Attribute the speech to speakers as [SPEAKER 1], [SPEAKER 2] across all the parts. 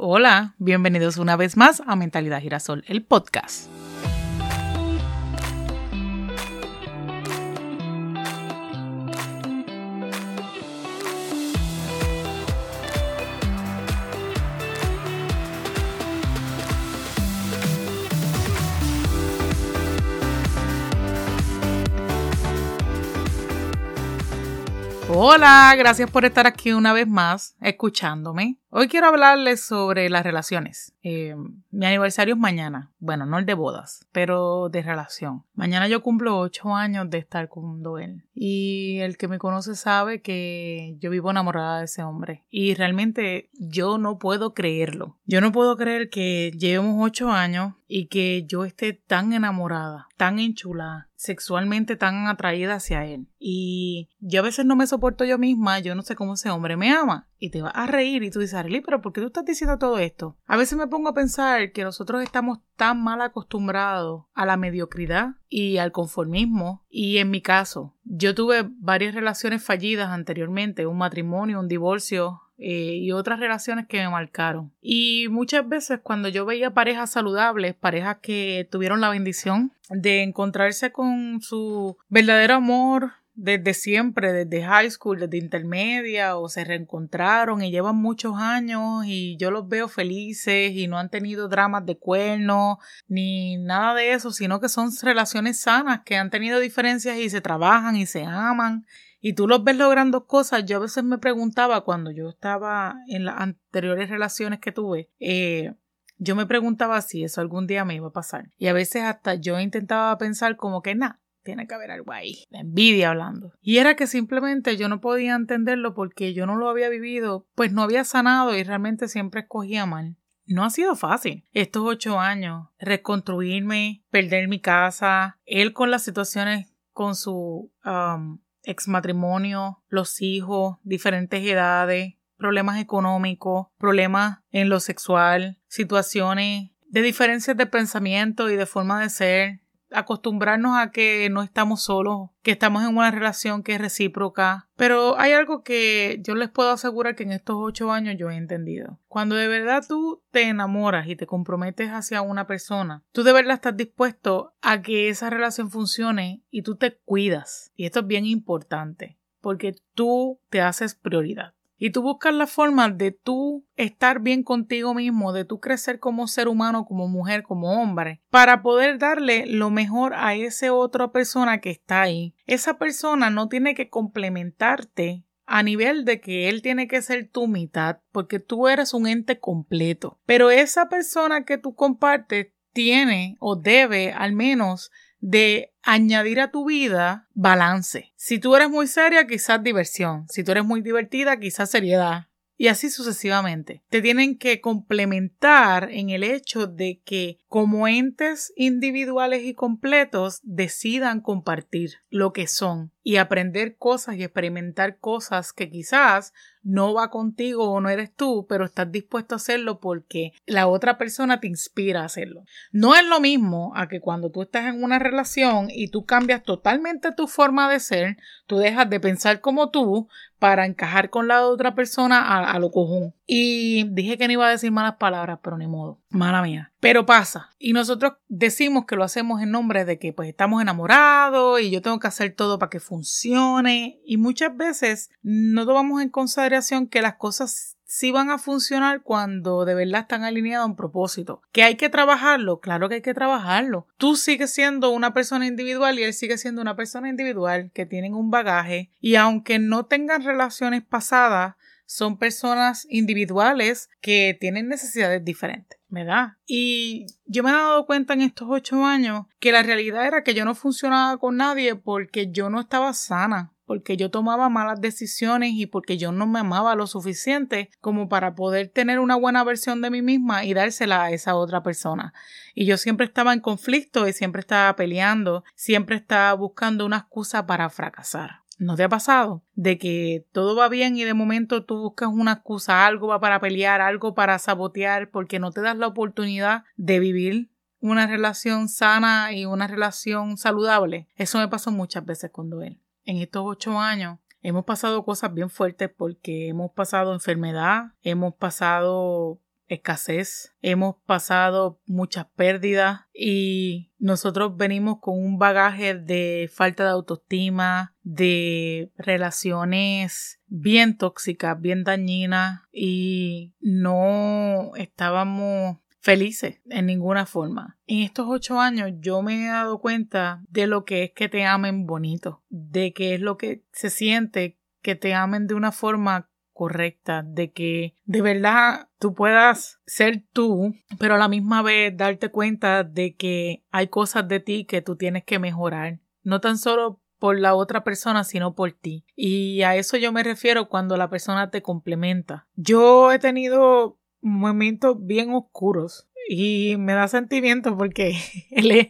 [SPEAKER 1] Hola, bienvenidos una vez más a Mentalidad Girasol, el podcast. Hola, gracias por estar aquí una vez más escuchándome. Hoy quiero hablarles sobre las relaciones. Eh, mi aniversario es mañana. Bueno, no el de bodas, pero de relación. Mañana yo cumplo ocho años de estar con Doel. Y el que me conoce sabe que yo vivo enamorada de ese hombre. Y realmente yo no puedo creerlo. Yo no puedo creer que llevemos ocho años y que yo esté tan enamorada, tan enchulada, sexualmente tan atraída hacia él. Y yo a veces no me soporto yo misma, yo no sé cómo ese hombre me ama y te vas a reír y tú dices, Arely, pero ¿por qué tú estás diciendo todo esto? A veces me pongo a pensar que nosotros estamos tan mal acostumbrados a la mediocridad y al conformismo y en mi caso, yo tuve varias relaciones fallidas anteriormente, un matrimonio, un divorcio, eh, y otras relaciones que me marcaron. Y muchas veces cuando yo veía parejas saludables, parejas que tuvieron la bendición de encontrarse con su verdadero amor, desde siempre, desde high school, desde intermedia, o se reencontraron y llevan muchos años y yo los veo felices y no han tenido dramas de cuerno ni nada de eso, sino que son relaciones sanas, que han tenido diferencias y se trabajan y se aman. Y tú los ves logrando cosas. Yo a veces me preguntaba cuando yo estaba en las anteriores relaciones que tuve, eh, yo me preguntaba si eso algún día me iba a pasar. Y a veces hasta yo intentaba pensar como que nada, tiene que haber algo ahí, la envidia hablando. Y era que simplemente yo no podía entenderlo porque yo no lo había vivido, pues no había sanado y realmente siempre escogía mal. No ha sido fácil estos ocho años, reconstruirme, perder mi casa, él con las situaciones con su um, ex matrimonio, los hijos, diferentes edades, problemas económicos, problemas en lo sexual, situaciones de diferencias de pensamiento y de forma de ser, acostumbrarnos a que no estamos solos, que estamos en una relación que es recíproca. Pero hay algo que yo les puedo asegurar que en estos ocho años yo he entendido. Cuando de verdad tú te enamoras y te comprometes hacia una persona, tú de verdad estás dispuesto a que esa relación funcione y tú te cuidas. Y esto es bien importante porque tú te haces prioridad. Y tú buscas la forma de tú estar bien contigo mismo, de tú crecer como ser humano, como mujer, como hombre, para poder darle lo mejor a esa otra persona que está ahí. Esa persona no tiene que complementarte a nivel de que él tiene que ser tu mitad, porque tú eres un ente completo. Pero esa persona que tú compartes tiene o debe al menos de añadir a tu vida balance. Si tú eres muy seria, quizás diversión. Si tú eres muy divertida, quizás seriedad. Y así sucesivamente. Te tienen que complementar en el hecho de que como entes individuales y completos decidan compartir lo que son y aprender cosas y experimentar cosas que quizás no va contigo o no eres tú, pero estás dispuesto a hacerlo porque la otra persona te inspira a hacerlo. No es lo mismo a que cuando tú estás en una relación y tú cambias totalmente tu forma de ser, tú dejas de pensar como tú para encajar con la otra persona a, lo cojón. Y dije que no iba a decir malas palabras, pero ni modo. Mala mía. Pero pasa. Y nosotros decimos que lo hacemos en nombre de que pues estamos enamorados y yo tengo que hacer todo para que funcione. Y muchas veces no tomamos en consideración que las cosas sí van a funcionar cuando de verdad están alineados a un propósito. ¿Que hay que trabajarlo? Claro que hay que trabajarlo. Tú sigues siendo una persona individual y él sigue siendo una persona individual que tienen un bagaje y aunque no tengan relaciones pasadas, son personas individuales que tienen necesidades diferentes, ¿verdad? Y yo me he dado cuenta en estos ocho años que la realidad era que yo no funcionaba con nadie porque yo no estaba sana, porque yo tomaba malas decisiones y porque yo no me amaba lo suficiente como para poder tener una buena versión de mí misma y dársela a esa otra persona. Y yo siempre estaba en conflicto y siempre estaba peleando, siempre estaba buscando una excusa para fracasar. ¿No te ha pasado? De que todo va bien y de momento tú buscas una excusa, algo va para pelear, algo para sabotear, porque no te das la oportunidad de vivir una relación sana y una relación saludable. Eso me pasó muchas veces con él. En estos ocho años hemos pasado cosas bien fuertes porque hemos pasado enfermedad, hemos pasado escasez, hemos pasado muchas pérdidas y nosotros venimos con un bagaje de falta de autoestima, de relaciones bien tóxicas, bien dañinas y no estábamos felices en ninguna forma. En estos ocho años yo me he dado cuenta de lo que es que te amen bonito, de que es lo que se siente que te amen de una forma correcta, de que de verdad tú puedas ser tú, pero a la misma vez darte cuenta de que hay cosas de ti que tú tienes que mejorar, no tan solo por la otra persona, sino por ti. Y a eso yo me refiero cuando la persona te complementa. Yo he tenido momentos bien oscuros y me da sentimiento porque él, es,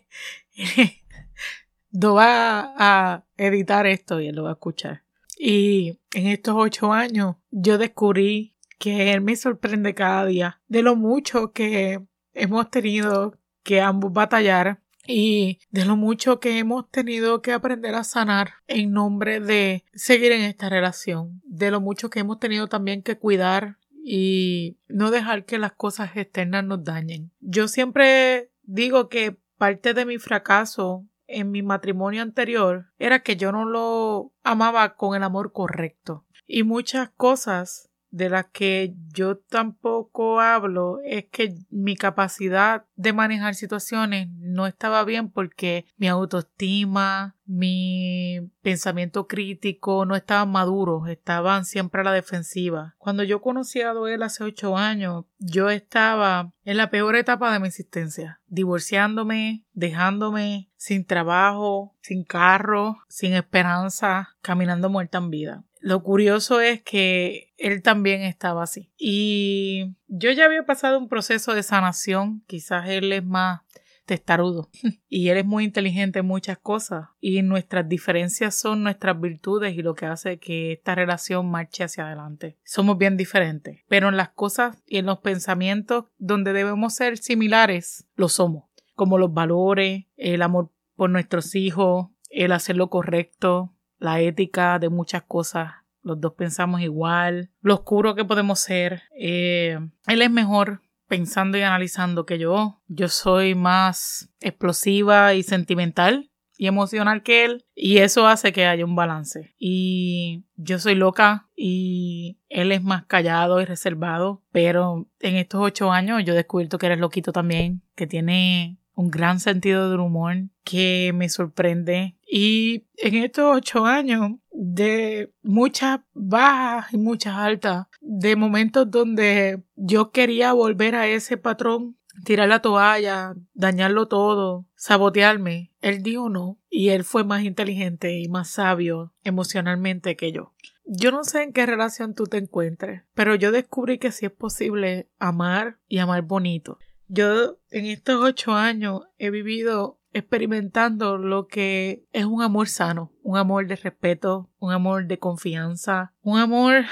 [SPEAKER 1] va a editar esto y él lo va a escuchar. Y en estos ocho años yo descubrí que Él me sorprende cada día de lo mucho que hemos tenido que ambos batallar y de lo mucho que hemos tenido que aprender a sanar en nombre de seguir en esta relación, de lo mucho que hemos tenido también que cuidar y no dejar que las cosas externas nos dañen. Yo siempre digo que parte de mi fracaso en mi matrimonio anterior era que yo no lo amaba con el amor correcto. Y muchas cosas de las que yo tampoco hablo es que mi capacidad de manejar situaciones no estaba bien porque mi autoestima, mi pensamiento crítico no estaban maduros, estaban siempre a la defensiva. Cuando yo conocí a Doel hace ocho años, yo estaba en la peor etapa de mi existencia, divorciándome, dejándome sin trabajo, sin carro, sin esperanza, caminando muerta en vida. Lo curioso es que él también estaba así. Y yo ya había pasado un proceso de sanación, quizás él es más testarudo. Y él es muy inteligente en muchas cosas. Y nuestras diferencias son nuestras virtudes y lo que hace que esta relación marche hacia adelante. Somos bien diferentes, pero en las cosas y en los pensamientos donde debemos ser similares, lo somos, como los valores, el amor por nuestros hijos, el hacer lo correcto, la ética de muchas cosas. Los dos pensamos igual, lo oscuro que podemos ser. Eh, él es mejor pensando y analizando que yo. Yo soy más explosiva y sentimental y emocional que él y eso hace que haya un balance. Y yo soy loca y él es más callado y reservado, pero en estos ocho años yo he descubierto que eres loquito también, que tiene un gran sentido del humor que me sorprende. Y en estos ocho años de muchas bajas y muchas altas, de momentos donde yo quería volver a ese patrón, tirar la toalla, dañarlo todo, sabotearme, él dijo no y él fue más inteligente y más sabio emocionalmente que yo. Yo no sé en qué relación tú te encuentres, pero yo descubrí que sí es posible amar y amar bonito. Yo en estos ocho años he vivido experimentando lo que es un amor sano, un amor de respeto, un amor de confianza, un amor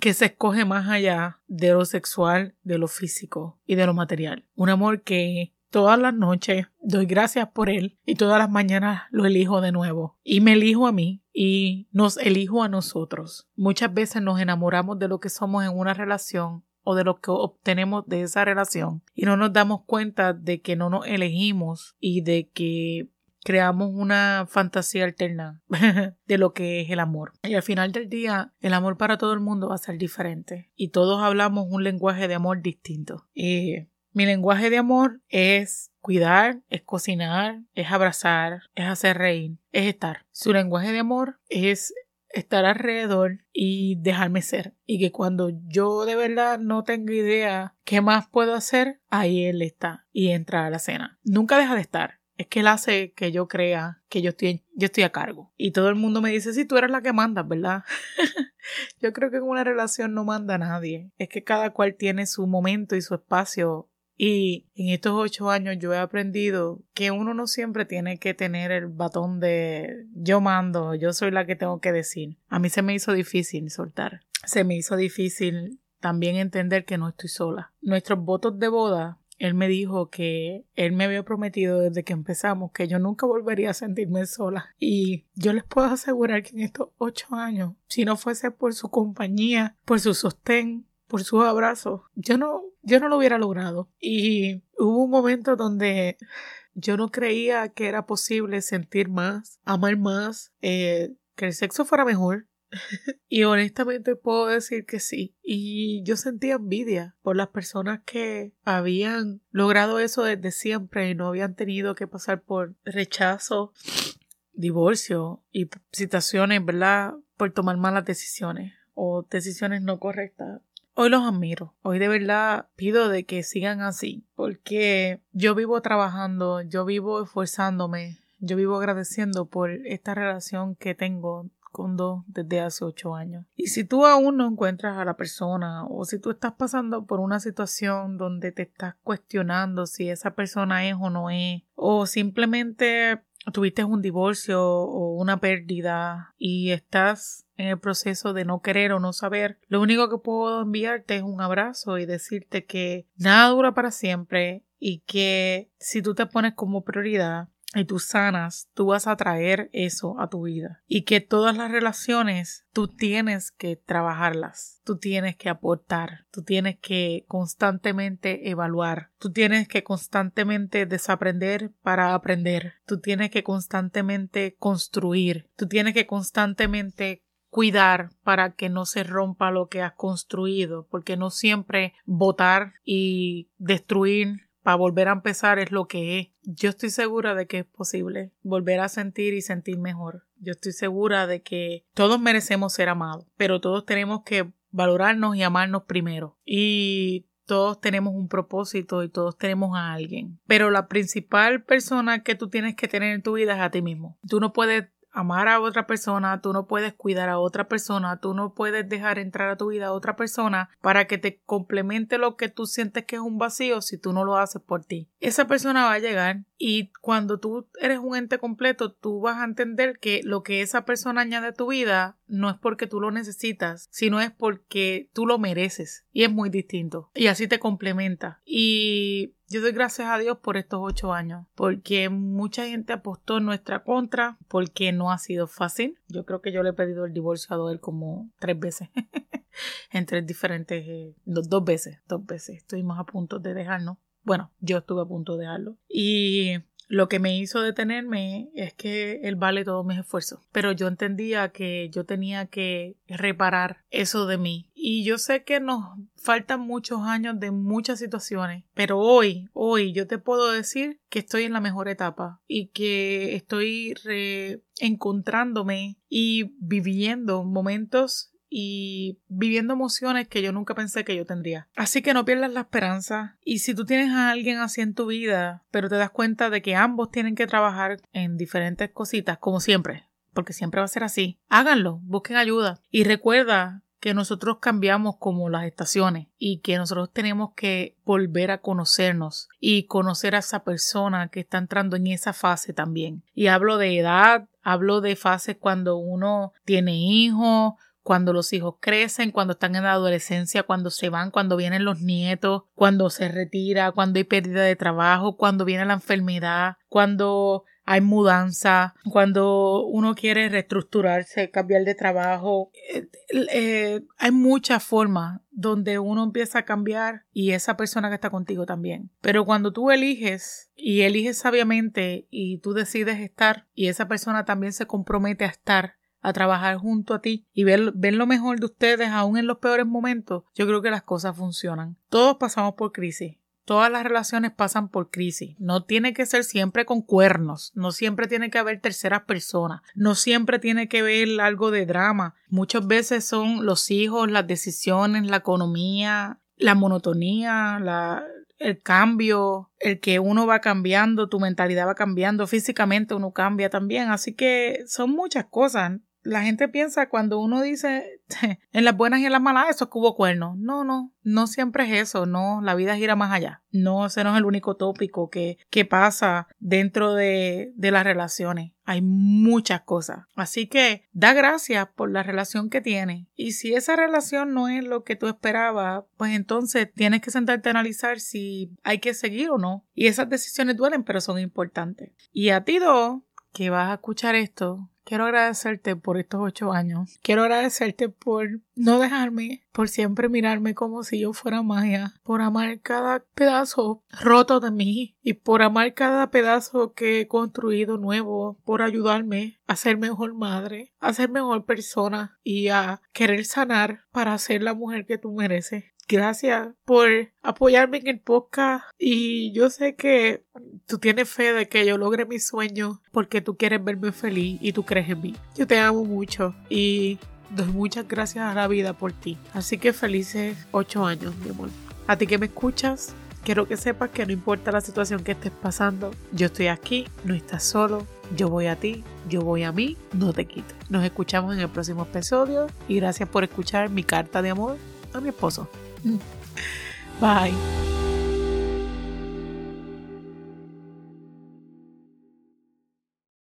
[SPEAKER 1] que se escoge más allá de lo sexual, de lo físico y de lo material. Un amor que todas las noches doy gracias por él y todas las mañanas lo elijo de nuevo. Y me elijo a mí y nos elijo a nosotros. Muchas veces nos enamoramos de lo que somos en una relación o de lo que obtenemos de esa relación y no nos damos cuenta de que no nos elegimos y de que creamos una fantasía alterna de lo que es el amor. Y al final del día, el amor para todo el mundo va a ser diferente y todos hablamos un lenguaje de amor distinto. Y mi lenguaje de amor es cuidar, es cocinar, es abrazar, es hacer reír, es estar. Su lenguaje de amor es estar alrededor y dejarme ser. Y que cuando yo de verdad no tengo idea qué más puedo hacer, ahí él está y entra a la cena. Nunca deja de estar. Es que él hace que yo crea que yo estoy, yo estoy a cargo. Y todo el mundo me dice, sí, tú eres la que mandas, ¿verdad? yo creo que en una relación no manda nadie. Es que cada cual tiene su momento y su espacio y en estos ocho años yo he aprendido que uno no siempre tiene que tener el batón de yo mando, yo soy la que tengo que decir. A mí se me hizo difícil soltar. Se me hizo difícil también entender que no estoy sola. Nuestros votos de boda, él me dijo que él me había prometido desde que empezamos que yo nunca volvería a sentirme sola. Y yo les puedo asegurar que en estos ocho años, si no fuese por su compañía, por su sostén, por sus abrazos, yo no, yo no lo hubiera logrado. Y hubo un momento donde yo no creía que era posible sentir más, amar más, eh, que el sexo fuera mejor. y honestamente puedo decir que sí. Y yo sentía envidia por las personas que habían logrado eso desde siempre y no habían tenido que pasar por rechazo, divorcio y situaciones, ¿verdad? Por tomar malas decisiones o decisiones no correctas. Hoy los admiro. Hoy de verdad pido de que sigan así. Porque yo vivo trabajando, yo vivo esforzándome, yo vivo agradeciendo por esta relación que tengo con dos desde hace ocho años. Y si tú aún no encuentras a la persona o si tú estás pasando por una situación donde te estás cuestionando si esa persona es o no es, o simplemente tuviste un divorcio o una pérdida y estás en el proceso de no querer o no saber, lo único que puedo enviarte es un abrazo y decirte que nada dura para siempre y que si tú te pones como prioridad y tú sanas, tú vas a traer eso a tu vida. Y que todas las relaciones tú tienes que trabajarlas, tú tienes que aportar, tú tienes que constantemente evaluar, tú tienes que constantemente desaprender para aprender, tú tienes que constantemente construir, tú tienes que constantemente cuidar para que no se rompa lo que has construido, porque no siempre votar y destruir para volver a empezar es lo que es. Yo estoy segura de que es posible volver a sentir y sentir mejor. Yo estoy segura de que todos merecemos ser amados, pero todos tenemos que valorarnos y amarnos primero. Y todos tenemos un propósito y todos tenemos a alguien. Pero la principal persona que tú tienes que tener en tu vida es a ti mismo. Tú no puedes amar a otra persona, tú no puedes cuidar a otra persona, tú no puedes dejar entrar a tu vida a otra persona para que te complemente lo que tú sientes que es un vacío si tú no lo haces por ti. Esa persona va a llegar y cuando tú eres un ente completo, tú vas a entender que lo que esa persona añade a tu vida no es porque tú lo necesitas, sino es porque tú lo mereces y es muy distinto y así te complementa. Y yo doy gracias a Dios por estos ocho años, porque mucha gente apostó en nuestra contra, porque no ha sido fácil. Yo creo que yo le he pedido el divorcio a él como tres veces, en tres diferentes, eh, dos veces, dos veces. Estuvimos a punto de dejarnos. Bueno, yo estuve a punto de dejarlo. Y lo que me hizo detenerme es que él vale todos mis esfuerzos. Pero yo entendía que yo tenía que reparar eso de mí. Y yo sé que nos faltan muchos años de muchas situaciones, pero hoy, hoy yo te puedo decir que estoy en la mejor etapa y que estoy reencontrándome y viviendo momentos y viviendo emociones que yo nunca pensé que yo tendría. Así que no pierdas la esperanza y si tú tienes a alguien así en tu vida, pero te das cuenta de que ambos tienen que trabajar en diferentes cositas, como siempre, porque siempre va a ser así, háganlo, busquen ayuda y recuerda que nosotros cambiamos como las estaciones y que nosotros tenemos que volver a conocernos y conocer a esa persona que está entrando en esa fase también. Y hablo de edad, hablo de fases cuando uno tiene hijos, cuando los hijos crecen, cuando están en la adolescencia, cuando se van, cuando vienen los nietos, cuando se retira, cuando hay pérdida de trabajo, cuando viene la enfermedad, cuando hay mudanza, cuando uno quiere reestructurarse, cambiar de trabajo. Eh, eh, hay muchas formas donde uno empieza a cambiar y esa persona que está contigo también. Pero cuando tú eliges y eliges sabiamente y tú decides estar y esa persona también se compromete a estar, a trabajar junto a ti y ver, ver, lo mejor de ustedes aún en los peores momentos, yo creo que las cosas funcionan. Todos pasamos por crisis. Todas las relaciones pasan por crisis. No tiene que ser siempre con cuernos. No siempre tiene que haber terceras personas. No siempre tiene que haber algo de drama. Muchas veces son los hijos, las decisiones, la economía, la monotonía, el cambio, el que uno va cambiando, tu mentalidad va cambiando, físicamente uno cambia también. Así que son muchas cosas la gente piensa cuando uno dice en las buenas y en las malas, eso es cubo cuerno. No, no, no siempre es eso, no, la vida gira más allá. No, ese no es el único tópico que, que pasa dentro de, de las relaciones. Hay muchas cosas. Así que da gracias por la relación que tienes. Y si esa relación no es lo que tú esperabas, pues entonces tienes que sentarte a analizar si hay que seguir o no. Y esas decisiones duelen, pero son importantes. Y a ti dos, que vas a escuchar esto, Quiero agradecerte por estos ocho años. Quiero agradecerte por no dejarme, por siempre mirarme como si yo fuera magia, por amar cada pedazo roto de mí y por amar cada pedazo que he construido nuevo, por ayudarme a ser mejor madre, a ser mejor persona y a querer sanar para ser la mujer que tú mereces. Gracias por apoyarme en el podcast y yo sé que tú tienes fe de que yo logre mis sueños porque tú quieres verme feliz y tú crees en mí. Yo te amo mucho y doy muchas gracias a la vida por ti. Así que felices ocho años, mi amor. A ti que me escuchas, quiero que sepas que no importa la situación que estés pasando, yo estoy aquí, no estás solo, yo voy a ti, yo voy a mí, no te quites. Nos escuchamos en el próximo episodio y gracias por escuchar mi carta de amor a mi esposo. Bye.